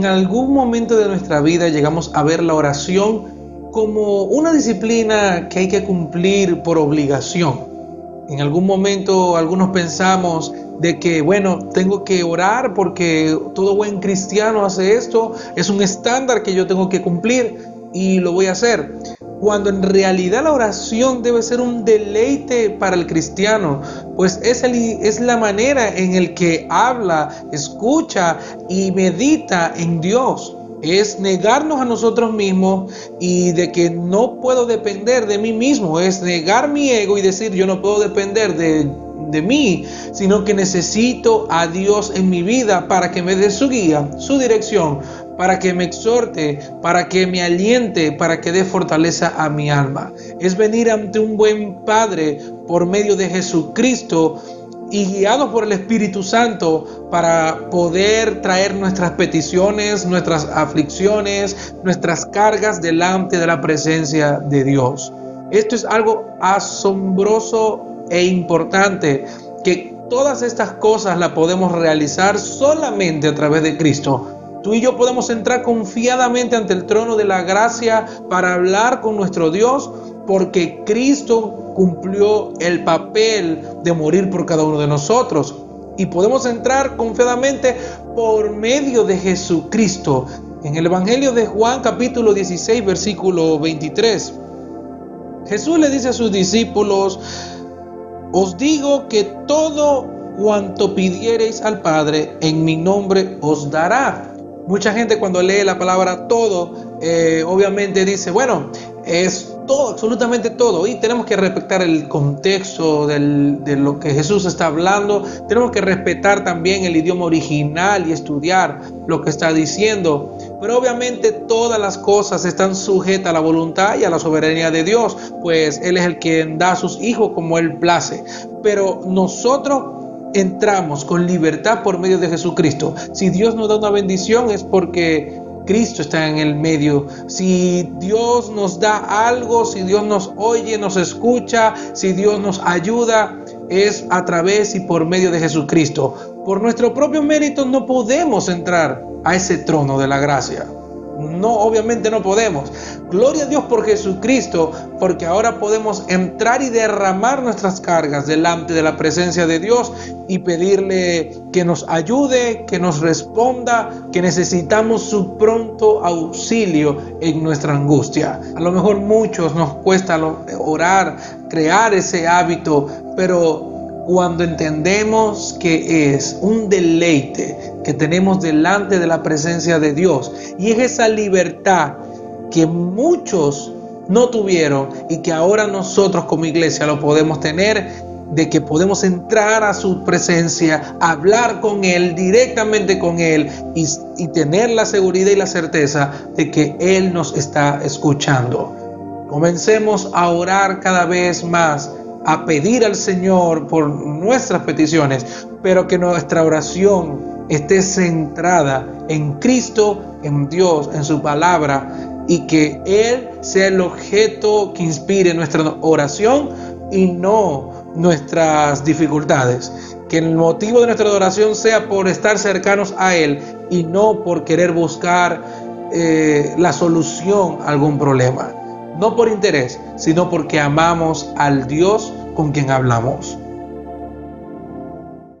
en algún momento de nuestra vida llegamos a ver la oración como una disciplina que hay que cumplir por obligación. En algún momento algunos pensamos de que, bueno, tengo que orar porque todo buen cristiano hace esto, es un estándar que yo tengo que cumplir y lo voy a hacer. Cuando en realidad la oración debe ser un deleite para el cristiano, pues es, es la manera en el que habla, escucha y medita en Dios es negarnos a nosotros mismos y de que no puedo depender de mí mismo, es negar mi ego y decir yo no puedo depender de de mí, sino que necesito a Dios en mi vida para que me dé su guía, su dirección, para que me exhorte, para que me aliente, para que dé fortaleza a mi alma. Es venir ante un buen Padre por medio de Jesucristo y guiados por el Espíritu Santo para poder traer nuestras peticiones, nuestras aflicciones, nuestras cargas delante de la presencia de Dios. Esto es algo asombroso e importante que todas estas cosas las podemos realizar solamente a través de Cristo. Tú y yo podemos entrar confiadamente ante el trono de la gracia para hablar con nuestro Dios porque Cristo cumplió el papel de morir por cada uno de nosotros. Y podemos entrar confiadamente por medio de Jesucristo. En el Evangelio de Juan capítulo 16 versículo 23. Jesús le dice a sus discípulos, os digo que todo cuanto pidiereis al Padre en mi nombre os dará. Mucha gente cuando lee la palabra todo, eh, obviamente dice, bueno, es absolutamente todo. Y tenemos que respetar el contexto de lo que Jesús está hablando. Tenemos que respetar también el idioma original y estudiar lo que está diciendo. Pero obviamente todas las cosas están sujetas a la voluntad y a la soberanía de Dios, pues Él es el que da a sus hijos como Él place. Pero nosotros entramos con libertad por medio de Jesucristo. Si Dios nos da una bendición es porque Cristo está en el medio. Si Dios nos da algo, si Dios nos oye, nos escucha, si Dios nos ayuda, es a través y por medio de Jesucristo. Por nuestro propio mérito no podemos entrar a ese trono de la gracia. No, obviamente no podemos. Gloria a Dios por Jesucristo, porque ahora podemos entrar y derramar nuestras cargas delante de la presencia de Dios y pedirle que nos ayude, que nos responda, que necesitamos su pronto auxilio en nuestra angustia. A lo mejor muchos nos cuesta orar, crear ese hábito, pero cuando entendemos que es un deleite que tenemos delante de la presencia de Dios y es esa libertad que muchos no tuvieron y que ahora nosotros como iglesia lo podemos tener de que podemos entrar a su presencia, hablar con Él, directamente con Él y, y, tener la seguridad y la certeza de que Él nos está escuchando. Comencemos a orar cada vez más a pedir al Señor por nuestras peticiones, pero que nuestra oración esté centrada en Cristo, en Dios, en su palabra, y que Él sea el objeto que inspire nuestra oración y no nuestras dificultades. Que el motivo de nuestra oración sea por estar cercanos a Él y no por querer buscar eh, la solución a algún problema no por interés, sino porque amamos al Dios con quien hablamos.